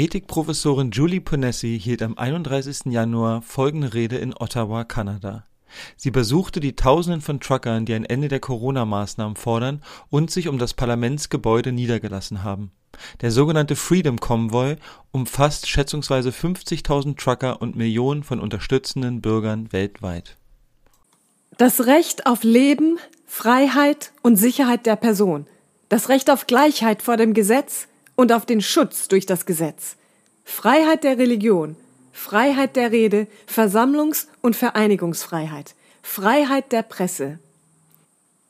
Ethikprofessorin Julie Ponesse hielt am 31. Januar folgende Rede in Ottawa, Kanada. Sie besuchte die Tausenden von Truckern, die ein Ende der Corona-Maßnahmen fordern und sich um das Parlamentsgebäude niedergelassen haben. Der sogenannte Freedom Convoy umfasst schätzungsweise 50.000 Trucker und Millionen von unterstützenden Bürgern weltweit. Das Recht auf Leben, Freiheit und Sicherheit der Person. Das Recht auf Gleichheit vor dem Gesetz und auf den Schutz durch das Gesetz. Freiheit der Religion, Freiheit der Rede, Versammlungs- und Vereinigungsfreiheit, Freiheit der Presse.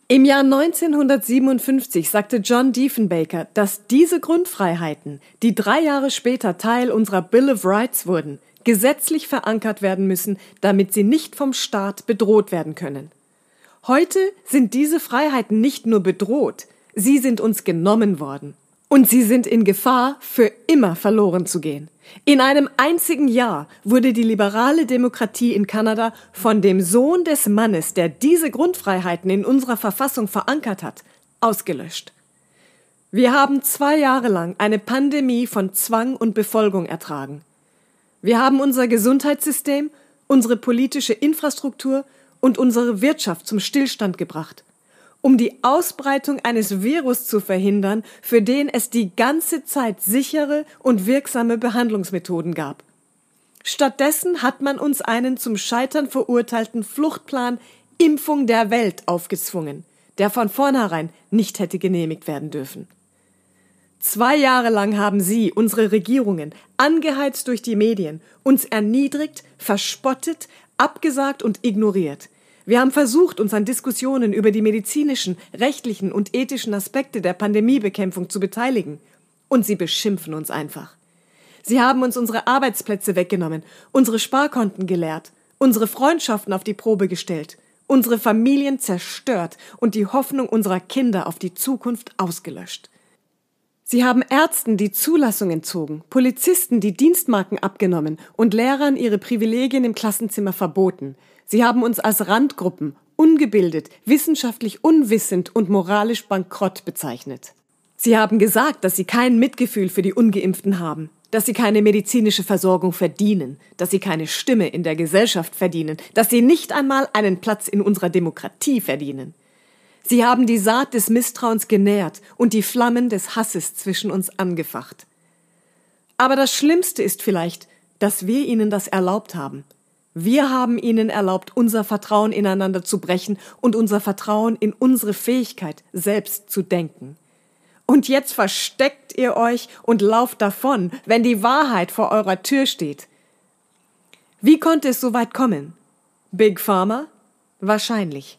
Im Jahr 1957 sagte John Diefenbaker, dass diese Grundfreiheiten, die drei Jahre später Teil unserer Bill of Rights wurden, gesetzlich verankert werden müssen, damit sie nicht vom Staat bedroht werden können. Heute sind diese Freiheiten nicht nur bedroht, sie sind uns genommen worden. Und sie sind in Gefahr, für immer verloren zu gehen. In einem einzigen Jahr wurde die liberale Demokratie in Kanada von dem Sohn des Mannes, der diese Grundfreiheiten in unserer Verfassung verankert hat, ausgelöscht. Wir haben zwei Jahre lang eine Pandemie von Zwang und Befolgung ertragen. Wir haben unser Gesundheitssystem, unsere politische Infrastruktur und unsere Wirtschaft zum Stillstand gebracht um die Ausbreitung eines Virus zu verhindern, für den es die ganze Zeit sichere und wirksame Behandlungsmethoden gab. Stattdessen hat man uns einen zum Scheitern verurteilten Fluchtplan Impfung der Welt aufgezwungen, der von vornherein nicht hätte genehmigt werden dürfen. Zwei Jahre lang haben Sie, unsere Regierungen, angeheizt durch die Medien, uns erniedrigt, verspottet, abgesagt und ignoriert – wir haben versucht, uns an Diskussionen über die medizinischen, rechtlichen und ethischen Aspekte der Pandemiebekämpfung zu beteiligen. Und sie beschimpfen uns einfach. Sie haben uns unsere Arbeitsplätze weggenommen, unsere Sparkonten geleert, unsere Freundschaften auf die Probe gestellt, unsere Familien zerstört und die Hoffnung unserer Kinder auf die Zukunft ausgelöscht. Sie haben Ärzten die Zulassung entzogen, Polizisten die Dienstmarken abgenommen und Lehrern ihre Privilegien im Klassenzimmer verboten. Sie haben uns als Randgruppen, ungebildet, wissenschaftlich unwissend und moralisch bankrott bezeichnet. Sie haben gesagt, dass sie kein Mitgefühl für die ungeimpften haben, dass sie keine medizinische Versorgung verdienen, dass sie keine Stimme in der Gesellschaft verdienen, dass sie nicht einmal einen Platz in unserer Demokratie verdienen. Sie haben die Saat des Misstrauens genährt und die Flammen des Hasses zwischen uns angefacht. Aber das Schlimmste ist vielleicht, dass wir ihnen das erlaubt haben – wir haben ihnen erlaubt, unser Vertrauen ineinander zu brechen und unser Vertrauen in unsere Fähigkeit, selbst zu denken. Und jetzt versteckt ihr euch und lauft davon, wenn die Wahrheit vor eurer Tür steht. Wie konnte es so weit kommen? Big Pharma? Wahrscheinlich.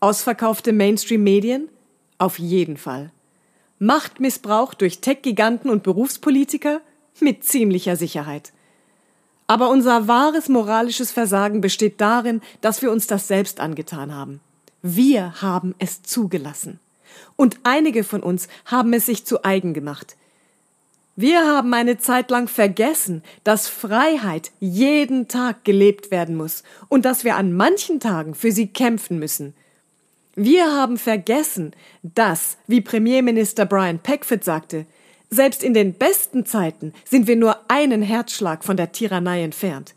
Ausverkaufte Mainstream-Medien? Auf jeden Fall. Machtmissbrauch durch Tech-Giganten und Berufspolitiker? Mit ziemlicher Sicherheit. Aber unser wahres moralisches Versagen besteht darin, dass wir uns das selbst angetan haben. Wir haben es zugelassen. Und einige von uns haben es sich zu eigen gemacht. Wir haben eine Zeit lang vergessen, dass Freiheit jeden Tag gelebt werden muss und dass wir an manchen Tagen für sie kämpfen müssen. Wir haben vergessen, dass, wie Premierminister Brian Peckford sagte, selbst in den besten Zeiten sind wir nur einen Herzschlag von der Tyrannei entfernt.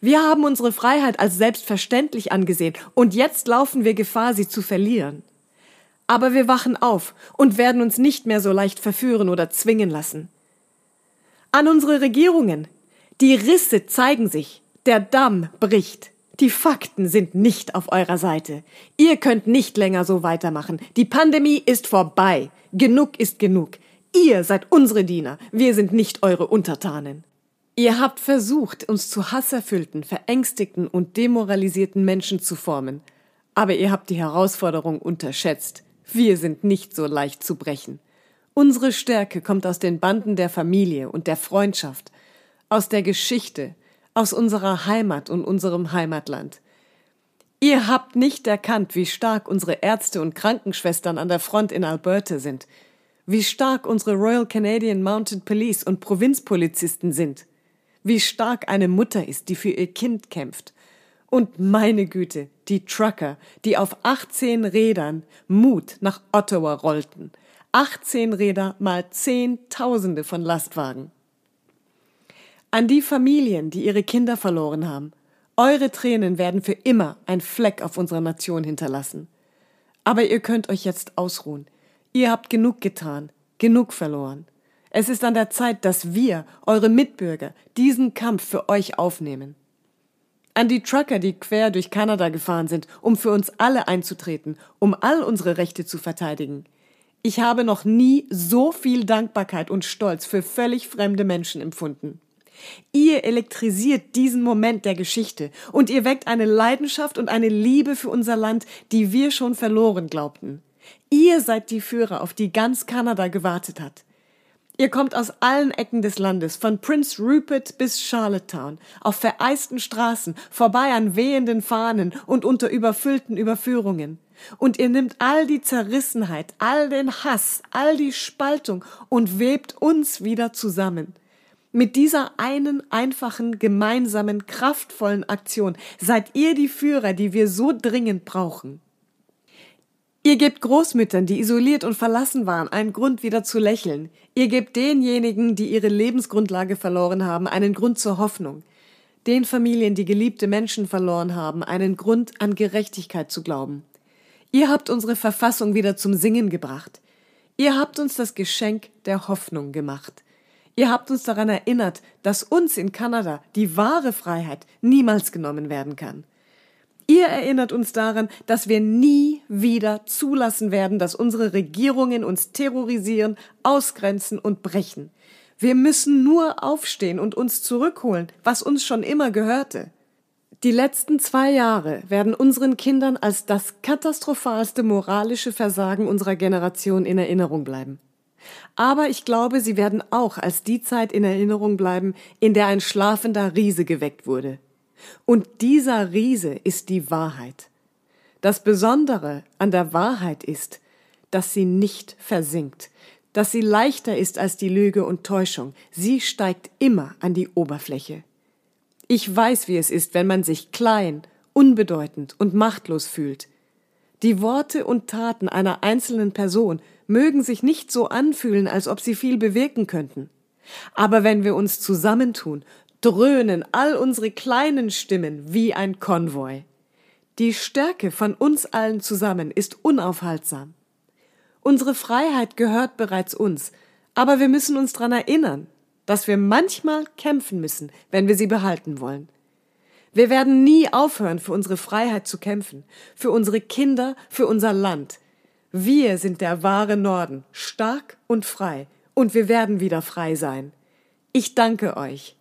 Wir haben unsere Freiheit als selbstverständlich angesehen und jetzt laufen wir Gefahr, sie zu verlieren. Aber wir wachen auf und werden uns nicht mehr so leicht verführen oder zwingen lassen. An unsere Regierungen. Die Risse zeigen sich. Der Damm bricht. Die Fakten sind nicht auf eurer Seite. Ihr könnt nicht länger so weitermachen. Die Pandemie ist vorbei. Genug ist genug. Ihr seid unsere Diener, wir sind nicht eure Untertanen. Ihr habt versucht, uns zu hasserfüllten, verängstigten und demoralisierten Menschen zu formen, aber ihr habt die Herausforderung unterschätzt. Wir sind nicht so leicht zu brechen. Unsere Stärke kommt aus den Banden der Familie und der Freundschaft, aus der Geschichte, aus unserer Heimat und unserem Heimatland. Ihr habt nicht erkannt, wie stark unsere Ärzte und Krankenschwestern an der Front in Alberta sind, wie stark unsere Royal Canadian Mounted Police und Provinzpolizisten sind, wie stark eine Mutter ist, die für ihr Kind kämpft. Und meine Güte, die Trucker, die auf 18 Rädern Mut nach Ottawa rollten. 18 Räder mal Zehntausende von Lastwagen. An die Familien, die ihre Kinder verloren haben. Eure Tränen werden für immer ein Fleck auf unserer Nation hinterlassen. Aber ihr könnt euch jetzt ausruhen. Ihr habt genug getan, genug verloren. Es ist an der Zeit, dass wir, eure Mitbürger, diesen Kampf für euch aufnehmen. An die Trucker, die quer durch Kanada gefahren sind, um für uns alle einzutreten, um all unsere Rechte zu verteidigen. Ich habe noch nie so viel Dankbarkeit und Stolz für völlig fremde Menschen empfunden. Ihr elektrisiert diesen Moment der Geschichte und ihr weckt eine Leidenschaft und eine Liebe für unser Land, die wir schon verloren glaubten. Ihr seid die Führer, auf die ganz Kanada gewartet hat. Ihr kommt aus allen Ecken des Landes, von Prince Rupert bis Charlottetown, auf vereisten Straßen, vorbei an wehenden Fahnen und unter überfüllten Überführungen. Und ihr nimmt all die Zerrissenheit, all den Hass, all die Spaltung und webt uns wieder zusammen. Mit dieser einen einfachen, gemeinsamen, kraftvollen Aktion seid ihr die Führer, die wir so dringend brauchen. Ihr gebt Großmüttern, die isoliert und verlassen waren, einen Grund wieder zu lächeln. Ihr gebt denjenigen, die ihre Lebensgrundlage verloren haben, einen Grund zur Hoffnung. Den Familien, die geliebte Menschen verloren haben, einen Grund an Gerechtigkeit zu glauben. Ihr habt unsere Verfassung wieder zum Singen gebracht. Ihr habt uns das Geschenk der Hoffnung gemacht. Ihr habt uns daran erinnert, dass uns in Kanada die wahre Freiheit niemals genommen werden kann. Ihr erinnert uns daran, dass wir nie wieder zulassen werden, dass unsere Regierungen uns terrorisieren, ausgrenzen und brechen. Wir müssen nur aufstehen und uns zurückholen, was uns schon immer gehörte. Die letzten zwei Jahre werden unseren Kindern als das katastrophalste moralische Versagen unserer Generation in Erinnerung bleiben. Aber ich glaube, sie werden auch als die Zeit in Erinnerung bleiben, in der ein schlafender Riese geweckt wurde. Und dieser Riese ist die Wahrheit. Das Besondere an der Wahrheit ist, dass sie nicht versinkt, dass sie leichter ist als die Lüge und Täuschung. Sie steigt immer an die Oberfläche. Ich weiß, wie es ist, wenn man sich klein, unbedeutend und machtlos fühlt. Die Worte und Taten einer einzelnen Person mögen sich nicht so anfühlen, als ob sie viel bewirken könnten. Aber wenn wir uns zusammentun, dröhnen all unsere kleinen Stimmen wie ein Konvoi. Die Stärke von uns allen zusammen ist unaufhaltsam. Unsere Freiheit gehört bereits uns, aber wir müssen uns daran erinnern, dass wir manchmal kämpfen müssen, wenn wir sie behalten wollen. Wir werden nie aufhören, für unsere Freiheit zu kämpfen, für unsere Kinder, für unser Land. Wir sind der wahre Norden, stark und frei, und wir werden wieder frei sein. Ich danke euch.